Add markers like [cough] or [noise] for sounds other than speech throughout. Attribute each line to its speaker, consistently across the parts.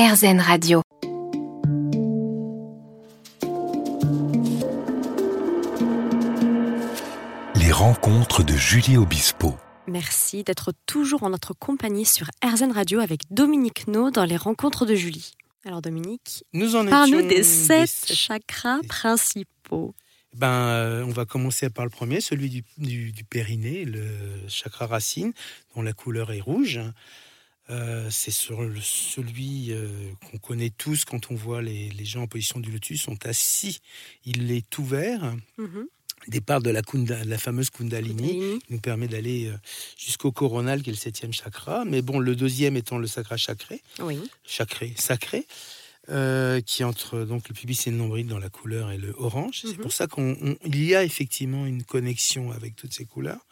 Speaker 1: RZN Radio.
Speaker 2: Les rencontres de Julie Obispo.
Speaker 3: Merci d'être toujours en notre compagnie sur RZN Radio avec Dominique No dans les rencontres de Julie. Alors Dominique,
Speaker 4: Nous en
Speaker 3: parle-nous des sept
Speaker 4: sept-
Speaker 3: chakras principaux.
Speaker 4: Ben, euh, on va commencer par le premier, celui du, du- du périnée, le chakra racine, dont la couleur est rouge. Euh, c'est sur le- celui euh, qu'on connaît tous quand on voit les, les gens en position du lotus sont assis. Il est ouvert.
Speaker 3: Mhm.
Speaker 4: Départ de la, kunda- la fameuse Kundalini, qui nous permet d'aller euh, jusqu'au coronal, qui est le septième chakra. Mais bon, le deuxième étant le sacra chacré,
Speaker 3: Oui.
Speaker 4: chacré, sacré, euh, qui entre donc le pubis et le nombril dans la couleur et le orange. C'est
Speaker 3: Mhm.
Speaker 4: pour ça qu'il y a effectivement une connexion avec toutes ces couleurs.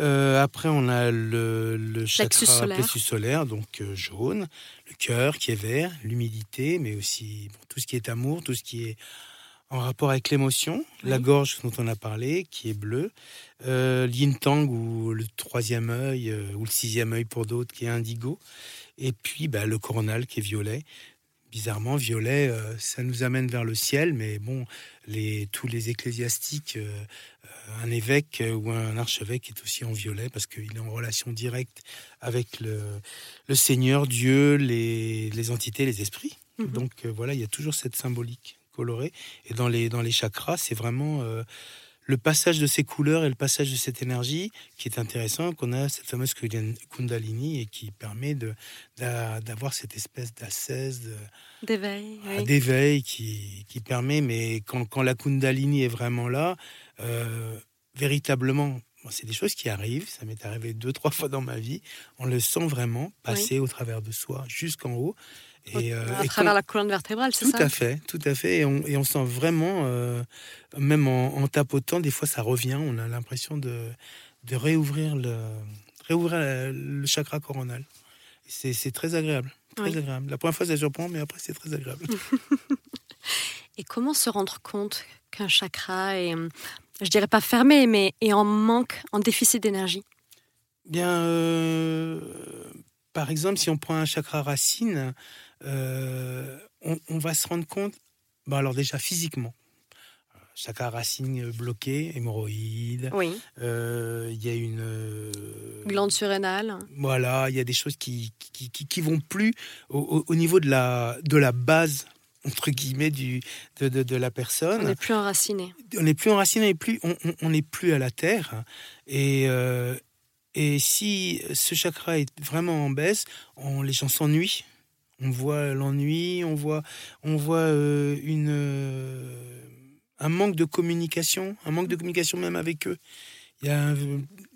Speaker 4: Euh, après, on a le, le chakra
Speaker 3: Plexus solaire.
Speaker 4: plexus solaire, donc euh, jaune, le cœur qui est vert, l'humidité, mais aussi bon, tout ce qui est amour, tout ce qui est en rapport avec l'émotion, la gorge dont on a parlé, qui est bleue, euh, l'yin tang ou le troisième œil, euh, ou le sixième œil pour d'autres, qui est indigo, et puis bah, le coronal qui est violet. Bizarrement, violet, euh, ça nous amène vers le ciel, mais bon, les, tous les ecclésiastiques, euh, un évêque euh, ou un archevêque est aussi en violet parce qu'il est en relation directe avec le, le Seigneur, Dieu, les, les entités, les esprits.
Speaker 3: Mhm.
Speaker 4: Donc euh, voilà, il y a toujours cette symbolique colorée. Et dans les, dans les chakras, c'est vraiment le passage de ces couleurs et le passage de cette énergie qui est intéressant, qu'on a cette fameuse Kundalini et qui permet de- d'a- d'avoir cette espèce
Speaker 3: D'éveil.
Speaker 4: ah,
Speaker 3: oui.
Speaker 4: d'éveil qui, qui permet, mais quand, quand la Kundalini est vraiment là, euh, véritablement, bon, c'est des choses qui arrivent, ça m'est arrivé deux, trois fois dans ma vie, on le sent vraiment passer au travers de soi, jusqu'en haut. Et, euh,
Speaker 3: à
Speaker 4: et
Speaker 3: travers la colonne vertébrale, c'est
Speaker 4: tout
Speaker 3: ça
Speaker 4: à fait, tout à fait. Et on, et on sent vraiment, euh, même en, en tapotant, des fois ça revient, on a l'impression de, de réouvrir, le, réouvrir le, chakra coronal. C'est c'est très agréable, très
Speaker 3: Oui.
Speaker 4: agréable. La première fois ça surprend, mais après c'est très agréable. [laughs] [laughs]
Speaker 3: Et comment se rendre compte qu'un chakra est, je dirais pas fermé, mais est en manque, en déficit d'énergie?
Speaker 4: Bien, euh, par exemple, si on prend un chakra racine, euh, on, on va se rendre compte, bon, alors déjà physiquement, chakra racine bloqué, hémorroïdes,
Speaker 3: Oui.
Speaker 4: euh, il y a une... euh,
Speaker 3: Glande surrénale.
Speaker 4: Voilà, il y a des choses qui qui, qui, qui vont plus au, au- au niveau de la, de la base entre guillemets du, de, de, de la
Speaker 3: On
Speaker 4: personne.
Speaker 3: n'est plus enraciné.
Speaker 4: On n'est plus enraciné, et plus, on- on on n'est plus à la terre. Et, euh, et si ce chakra est vraiment en baisse, on, les gens s'ennuient. On voit l'ennui, on voit, on voit euh, une, euh, un manque de communication, un manque de communication même avec eux. Il y a un-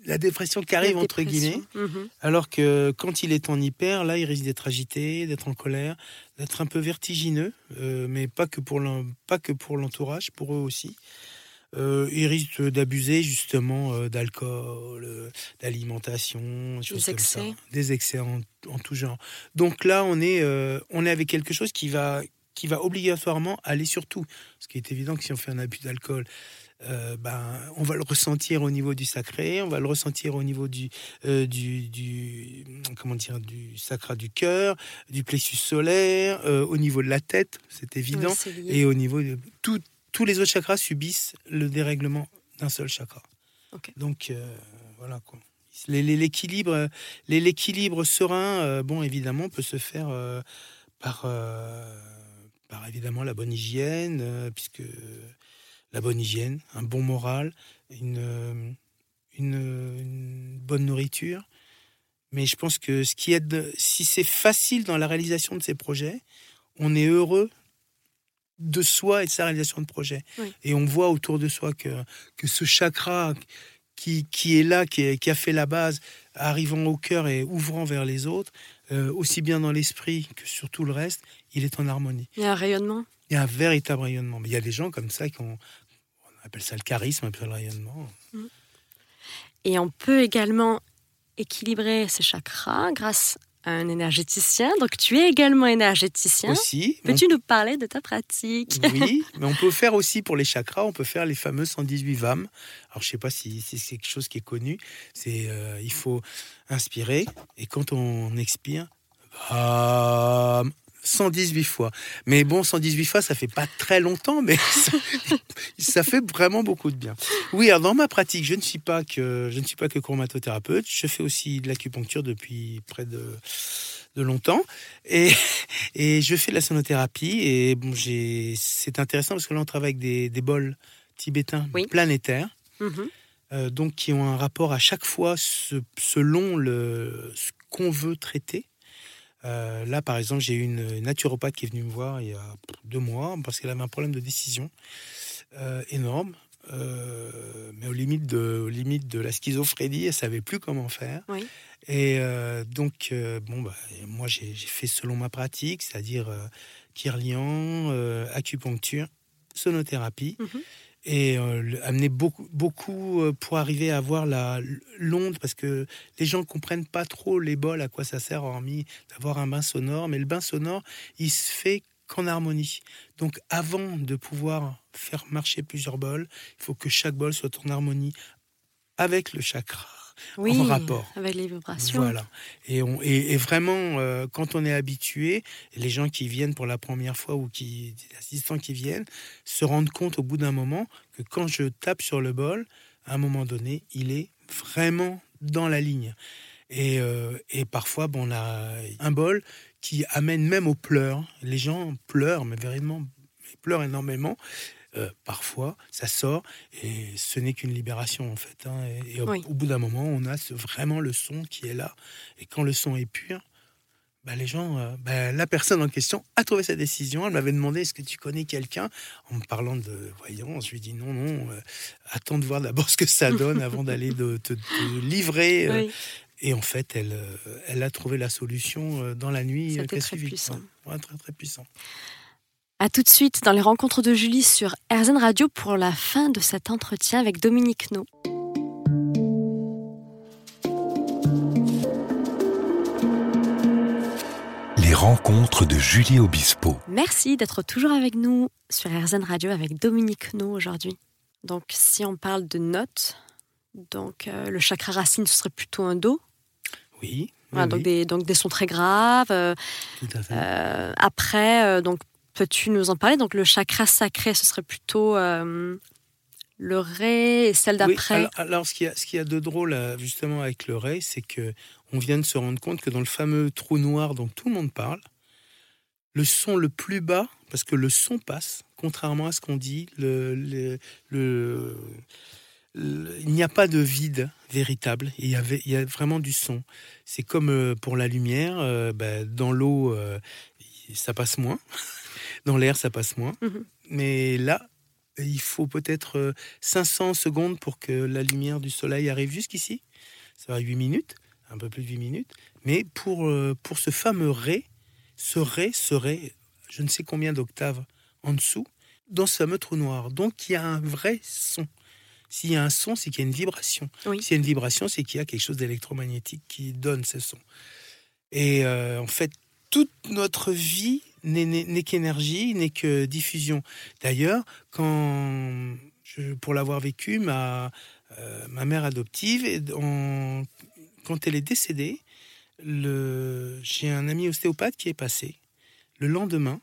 Speaker 4: la dépression qui arrive, entre guillemets.
Speaker 3: Mhm.
Speaker 4: Alors que quand il est en hyper, là, il risque d'être agité, d'être en colère, d'être un peu vertigineux, euh, mais pas que pour l'en- pas que pour l'entourage, pour eux aussi. Euh, il risque d'abuser justement euh, d'alcool, euh, d'alimentation, des
Speaker 3: excès.
Speaker 4: des excès en, tout genre. Donc là, on est, euh, on est avec quelque chose qui va, qui va obligatoirement aller sur tout. Ce qui est évident que si on fait un abus d'alcool, euh, ben, on va le ressentir au niveau du sacré, on va le ressentir au niveau du, euh, du, du, comment dire, du sacra du cœur, du plexus solaire, euh, au niveau de la tête, c'est évident,
Speaker 3: Oui,
Speaker 4: et au niveau de tout- tous les autres chakras subissent le dérèglement d'un seul chakra. Donc euh, voilà quoi. L'équilibre, les- l'équilibre serein, euh, bon évidemment, peut se faire euh, par, euh, par évidemment la bonne hygiène, euh, puisque la bonne hygiène, un bon moral, une, euh, une, une bonne nourriture. Mais je pense que ce qui aide, si c'est facile dans la réalisation de ces projets, on est heureux de soi et de sa réalisation de projet.
Speaker 3: Oui.
Speaker 4: Et on voit autour de soi que, que ce chakra qui, qui est là, qui, est- qui a fait la base, arrivant au cœur et ouvrant vers les autres, euh, aussi bien dans l'esprit que sur tout le reste, il est en harmonie.
Speaker 3: Il y a un rayonnement?
Speaker 4: Il y a un véritable rayonnement. Mais il y a des gens comme ça qui ont, on appelle ça le charisme, on appelle ça le rayonnement.
Speaker 3: Et on peut également équilibrer ces chakras grâce un énergéticien. Donc tu es également énergéticien.
Speaker 4: Aussi, on
Speaker 3: Peux-tu nous parler de ta pratique?
Speaker 4: Oui, mais on peut faire aussi pour les chakras, on peut faire les fameux 118 VAM. Alors, je sais pas si, si c'est quelque chose qui est connu. C'est euh, il faut inspirer et quand on expire, VAM, 118 fois. Mais bon, 118 fois, ça fait pas très longtemps, mais [laughs] ça, ça fait vraiment beaucoup de bien. Oui, alors dans ma pratique, je ne suis pas que je ne suis pas que chromatothérapeute. Je fais aussi de l'acupuncture depuis près de de longtemps et, et je fais de la sonothérapie et bon j'ai c'est intéressant parce que là on travaille avec des, des bols tibétains
Speaker 3: Oui.
Speaker 4: planétaires
Speaker 3: Mhm.
Speaker 4: euh, donc qui ont un rapport à chaque fois se- selon le, ce qu'on veut traiter. Euh, là, par exemple, j'ai eu une naturopathe qui est venue me voir il y a deux mois parce qu'elle avait un problème de décision euh, énorme, euh, mais aux limites, de, aux limites de la schizophrénie, elle savait plus comment faire.
Speaker 3: Oui.
Speaker 4: Et donc, bon, bah, moi, j'ai fait selon ma pratique, c'est-à-dire Kirlian, acupuncture, sonothérapie
Speaker 3: Mhm.
Speaker 4: Et euh, amener beaucoup, beaucoup euh, pour arriver à avoir la l'onde parce que les gens comprennent pas trop les bols à quoi ça sert hormis d'avoir un bain sonore. Mais le bain sonore il se fait qu'en harmonie. Donc avant de pouvoir faire marcher plusieurs bols il faut que chaque bol soit en harmonie avec le chakra
Speaker 3: Oui,
Speaker 4: rapport.
Speaker 3: avec les vibrations.
Speaker 4: voilà. Et, on, et, et vraiment, euh, quand on est habitué, les gens qui viennent pour la première fois ou qui, des assistants qui viennent, se rendent compte au bout d'un moment que quand je tape sur le bol, à un moment donné, il est vraiment dans la ligne. Et, euh, et parfois, bon, on a un bol qui amène même aux pleurs. Les gens pleurent, mais vraiment, ils pleurent énormément. Euh, parfois, ça sort et ce n'est qu'une libération en fait. hein. Et, et au,
Speaker 3: Oui.
Speaker 4: au bout d'un moment, on a ce- vraiment le son qui est là. Et quand le son est pur, bah, les gens, euh, bah, la personne en question a trouvé sa décision. Elle m'avait demandé est-ce que tu connais quelqu'un? En me parlant de voyance, je lui ai dit non, non. euh, attends de voir d'abord [laughs] ce que ça donne avant d'aller te, te livrer.
Speaker 3: Oui.
Speaker 4: Et en fait, elle, elle a trouvé la solution dans la nuit.
Speaker 3: C'était très
Speaker 4: suivi.
Speaker 3: puissant.
Speaker 4: Ouais, très très puissant.
Speaker 3: À tout de suite dans les rencontres de Julie sur RZN Radio pour la fin de cet entretien avec Dominique No.
Speaker 2: Les rencontres de Julie Obispo.
Speaker 3: Merci d'être toujours avec nous sur RZN Radio avec Dominique No aujourd'hui. Donc si on parle de notes, donc euh, le chakra racine ce serait plutôt un do,
Speaker 4: Oui.
Speaker 3: donc,
Speaker 4: oui,
Speaker 3: des, donc des sons très graves. euh,
Speaker 4: tout à fait.
Speaker 3: euh, après, euh, donc peux-tu nous en parler? Donc le chakra sacré ce serait plutôt euh, le ré et celle
Speaker 4: Oui,
Speaker 3: d'après.
Speaker 4: alors, alors, ce qu'il y, a- ce qu'il y a de drôle euh, justement avec le Ray, c'est que on vient de se rendre compte que dans le fameux trou noir dont tout le monde parle, le son le plus bas, parce que le son passe, contrairement à ce qu'on dit, le, le- il n'y a pas de vide véritable. Il y, avait, il y a vraiment du son. C'est comme euh, pour la lumière, ben, dans l'eau, ça passe moins. [laughs] Dans l'air, ça passe moins.
Speaker 3: Mhm.
Speaker 4: Mais là, il faut peut-être euh, 500 secondes pour que la lumière du soleil arrive jusqu'ici. Ça va 8 minutes, un peu plus de 8 minutes. Mais pour, euh, pour ce fameux ré, ce ré serait je ne sais combien d'octaves en dessous, dans ce fameux trou noir. Donc il y a un vrai son. S'il y a un son, c'est qu'il y a une vibration.
Speaker 3: Oui.
Speaker 4: S'il y a une vibration, c'est qu'il y a quelque chose d'électromagnétique qui donne ce son. Et euh, en fait, toute notre vie n'est- qu'énergie, n'est que diffusion. D'ailleurs, quand pour l'avoir vécu, ma, euh, ma mère adoptive, quand elle est décédée, j'ai un ami ostéopathe qui est passé. Le lendemain,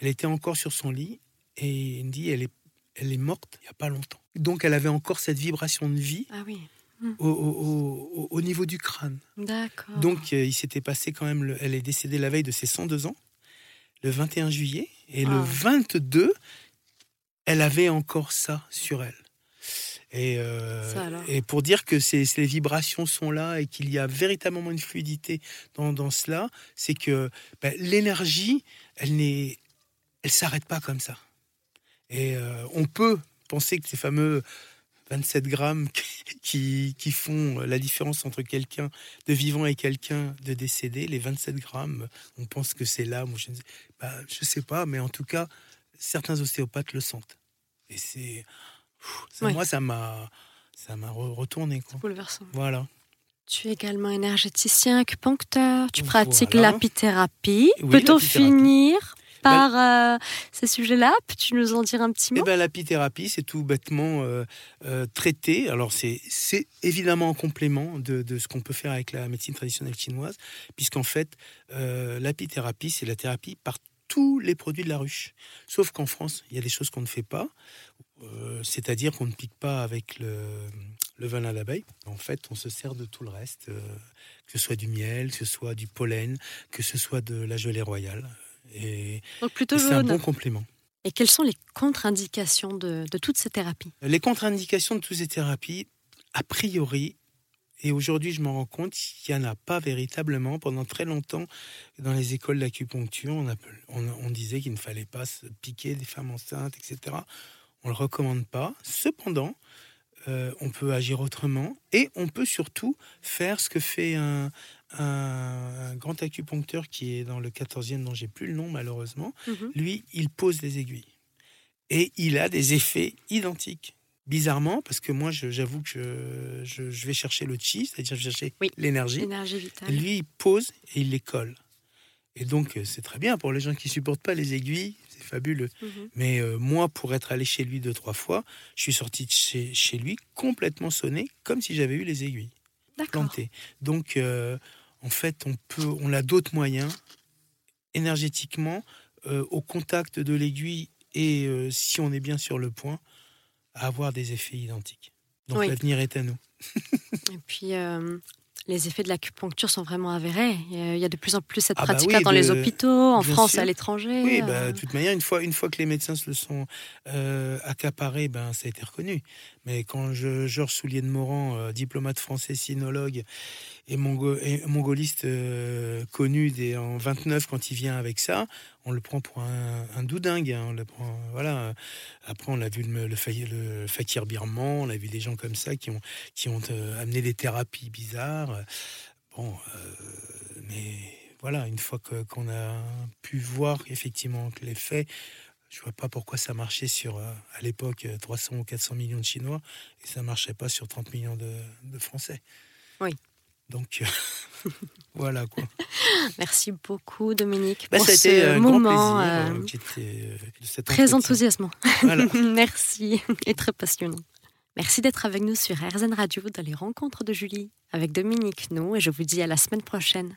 Speaker 4: elle était encore sur son lit et il me dit elle est, elle est morte il n'y a pas longtemps. Donc elle avait encore cette vibration de vie
Speaker 3: Ah oui,
Speaker 4: au, au- au- au niveau du crâne.
Speaker 3: d'accord.
Speaker 4: Donc euh, il s'était passé quand même, le- elle est décédée la veille de ses 102 ans, le 21 juillet, et le
Speaker 3: Ah.
Speaker 4: 22, elle avait encore ça sur elle. Et, euh, et pour dire que ces, ces vibrations sont là et qu'il y a véritablement une fluidité dans, dans cela, c'est que ben, l'énergie, elle n'est, elle s'arrête pas comme ça. Et euh, on peut penser que ces fameux 27 grammes [laughs] qui, qui font la différence entre quelqu'un de vivant et quelqu'un de décédé, les 27 grammes, on pense que c'est là. Moi, je ne sais, bah, je sais pas, mais en tout cas, certains ostéopathes le sentent. Et c'est.
Speaker 3: Ouais.
Speaker 4: Moi, ça m'a ça m'a re- retourné. Quoi.
Speaker 3: Bouleversant.
Speaker 4: Voilà.
Speaker 3: Tu es également énergéticien, acupuncteur, tu
Speaker 4: Voilà.
Speaker 3: pratiques l'apithérapie.
Speaker 4: Oui,
Speaker 3: Peut-on finir par euh, ces sujets-là. Peux-tu nous en dire un petit
Speaker 4: Eh
Speaker 3: mot?
Speaker 4: ben, l'apithérapie, c'est tout bêtement euh, euh, traité. Alors, c'est c'est évidemment en complément de, de ce qu'on peut faire avec la médecine traditionnelle chinoise, puisqu'en fait, euh, l'apithérapie, c'est la thérapie par tous les produits de la ruche. Sauf qu'en France, il y a des choses qu'on ne fait pas, c'est-à-dire qu'on ne pique pas avec le, le venin d'abeille. En fait, on se sert de tout le reste, euh, que ce soit du miel, que ce soit du pollen, que ce soit de la gelée royale. Et,
Speaker 3: Donc plutôt
Speaker 4: et c'est un bon complément.
Speaker 3: Et quelles sont les contre-indications de, de toutes ces thérapies?
Speaker 4: Les contre-indications de toutes ces thérapies, a priori, et aujourd'hui je m'en rends compte, il n'y en a pas véritablement. Pendant très longtemps, dans les écoles d'acupuncture, on- on disait qu'il ne fallait pas se piquer des femmes enceintes, etc. On ne le recommande pas. Cependant, euh, on peut agir autrement et on peut surtout faire ce que fait un, un- un grand acupuncteur qui est dans le 14e, dont j'ai plus le nom malheureusement,
Speaker 3: Mhm.
Speaker 4: lui, il pose des aiguilles. Et il a des effets identiques. Bizarrement, parce que moi, j'avoue que je, vais chercher le chi, c'est-à-dire je vais chercher
Speaker 3: Oui.
Speaker 4: l'énergie.
Speaker 3: L'énergie vitale.
Speaker 4: Lui, il pose et il les colle. Et donc, euh, c'est très bien pour les gens qui supportent pas les aiguilles, fabuleux.
Speaker 3: Mhm.
Speaker 4: Mais euh, moi, pour être allé chez lui deux, trois fois, je suis sorti de chez, chez lui complètement sonné, comme si j'avais eu les aiguilles plantées. Donc, euh, en fait, on peut, on a d'autres moyens énergétiquement euh, au contact de l'aiguille et si on est bien sur le point, à avoir des effets identiques. Donc
Speaker 3: Oui.
Speaker 4: l'avenir est à nous.
Speaker 3: Et puis, les effets de l'acupuncture sont vraiment avérés. Il y a- de plus en plus cette
Speaker 4: Ah bah
Speaker 3: pratique-là
Speaker 4: oui,
Speaker 3: dans les hôpitaux, en
Speaker 4: bien
Speaker 3: France,
Speaker 4: sûr.
Speaker 3: à l'étranger.
Speaker 4: Oui,
Speaker 3: euh,
Speaker 4: bah, de toute manière, une fois, une fois que les médecins se le sont euh, accaparés, ben, ça a été reconnu. Mais quand je, Georges Soulier de Morand, euh, diplomate français, sinologue et, mongo- et mongoliste euh, connu en 29, quand il vient avec ça, on le prend pour un, un doudingue. hein, voilà. Après, on a vu le, le, fa- le fakir birman, on a vu des gens comme ça qui ont, euh, amené des thérapies bizarres. Bon, euh, mais voilà, une fois qu'on a pu voir effectivement que les faits, je vois pas pourquoi ça marchait sur, à l'époque, euh, 300 ou 400 millions de Chinois et ça marchait pas sur 30 millions de, de Français.
Speaker 3: Oui.
Speaker 4: Donc, euh, [laughs] voilà quoi. [laughs]
Speaker 3: Merci beaucoup, Dominique,
Speaker 4: Bah,
Speaker 3: pour
Speaker 4: ça
Speaker 3: ce
Speaker 4: un
Speaker 3: moment
Speaker 4: grand plaisir
Speaker 3: euh,
Speaker 4: était,
Speaker 3: très enthousiasmant.
Speaker 4: Voilà. [laughs]
Speaker 3: Merci et très passionnant. Merci d'être avec nous sur RZN Radio dans les rencontres de Julie avec Dominique No et je vous dis à la semaine prochaine.